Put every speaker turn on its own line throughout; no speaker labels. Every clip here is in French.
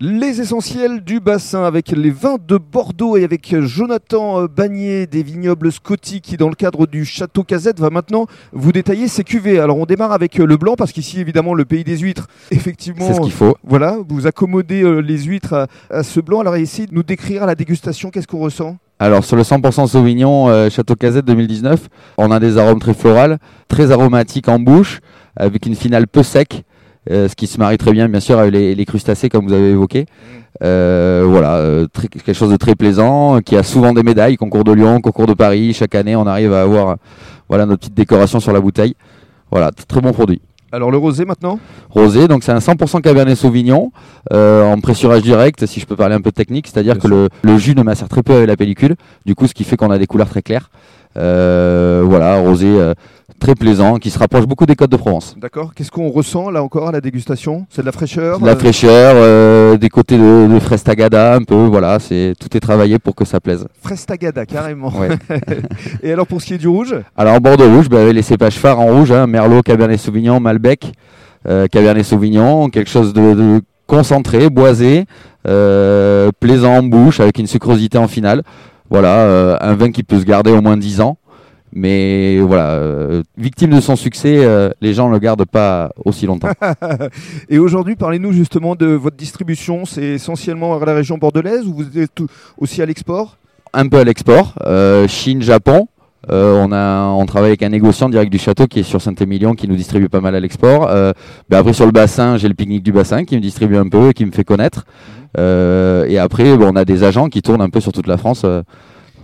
Les essentiels du bassin avec les vins de Bordeaux et avec Jonathan euh, Bagné des vignobles Scotty qui dans le cadre du Château Cazette va maintenant vous détailler ses cuvées. Alors on démarre avec euh, le blanc parce qu'ici évidemment le pays des huîtres, effectivement.
C'est ce qu'il faut.
Voilà, vous accommodez euh, les huîtres à, à ce blanc. Alors essayez de nous décrire à la dégustation qu'est-ce qu'on ressent?
Alors sur le 100% Sauvignon euh, Château Cazette 2019, on a des arômes très florales, très aromatiques en bouche, avec une finale peu sec, euh, ce qui se marie très bien bien sûr avec les, les crustacés comme vous avez évoqué. Euh, voilà, euh, très- quelque chose de très plaisant, qui a souvent des médailles, concours de Lyon, concours de Paris. Chaque année, on arrive à avoir voilà notre petite décoration sur la bouteille. Voilà, très bon produit.
Alors le rosé maintenant?
Rosé, donc c'est un 100% Cabernet Sauvignon euh, en pressurage direct, si je peux parler un peu technique, c'est-à-dire que le, le jus ne macère très peu avec la pellicule, du coup ce qui fait qu'on a des couleurs très claires. Euh, voilà, rosé euh, très plaisant, qui se rapproche beaucoup des côtes de Provence.
D'accord. Qu'est-ce qu'on ressent là encore à la dégustation? C'est de la fraîcheur
De la
euh,
fraîcheur, euh, des côtés de, de fraise tagada un peu, voilà, c'est tout est travaillé pour que ça plaise.
Frestagada carrément.
Ouais.
Et alors pour ce qui est du rouge?
Alors Bordeaux rouge, bah, les cépages phares en rouge, hein, Merlot, Cabernet Sauvignon, Malbec, euh, Cabernet Sauvignon, quelque chose de, de concentré, boisé, euh, plaisant en bouche, avec une sucrosité en finale. Voilà, un vin qui peut se garder au moins 10 ans. Mais voilà, euh, victime de son succès, euh, les gens ne le gardent pas aussi longtemps.
Et aujourd'hui, parlez-nous justement de votre distribution. C'est essentiellement à la région bordelaise ou vous êtes aussi à l'export?
Un peu à l'export, euh, Chine, Japon. On, a, on travaille avec un négociant direct du château qui est sur Saint-Émilion qui nous distribue pas mal à l'export. Ben après sur le bassin, j'ai le pique-nique du bassin qui me distribue un peu et qui me fait connaître. Euh, et après, bon, on a des agents qui tournent un peu sur toute la France.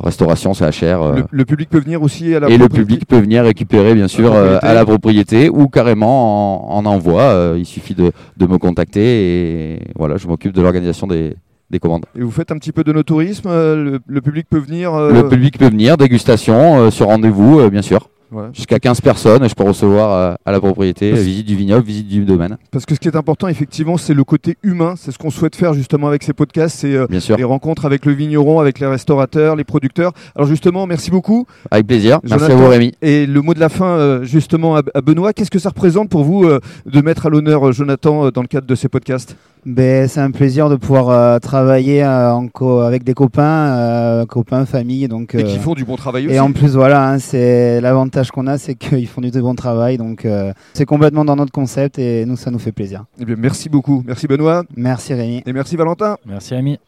Restauration, CHR. euh,
le, le public peut venir aussi à la
et le public peut venir récupérer bien sûr
La
euh, à la propriété ou carrément en, en envoi. Euh, il suffit de, de me contacter et voilà, je m'occupe de l'organisation des, des commandes.
Et vous faites un petit peu de notourisme euh, le, le public peut venir
Le public peut venir, dégustation sur rendez-vous, bien sûr. Jusqu'à 15 personnes, je peux recevoir euh, à la propriété,
Parce-
visite du vignoble, visite du domaine,
Parce que ce qui est important, effectivement, c'est le côté humain. C'est ce qu'on souhaite faire justement avec ces podcasts. C'est euh,
bien sûr.
les rencontres avec le vigneron, avec les restaurateurs, les producteurs. Alors justement, merci beaucoup.
Avec plaisir. Merci à vous Rémi.
Et le mot de la fin, euh, justement, à, à Benoît, qu'est-ce que ça représente pour vous euh, de mettre à l'honneur Jonathan dans le cadre de ces podcasts?
Ben, c'est un plaisir de pouvoir euh, travailler euh, en co- avec des copains, euh, copains, famille. Donc,
Et
euh,
qui font du bon travail aussi.
et en plus, voilà, hein, c'est l'avantage qu'on a, c'est qu'ils font du très bon travail. Donc, euh, c'est complètement dans notre concept et nous, ça nous fait plaisir.
Eh bien, merci beaucoup. Merci Benoît.
Merci Rémi.
Et merci Valentin.
Merci Rémi.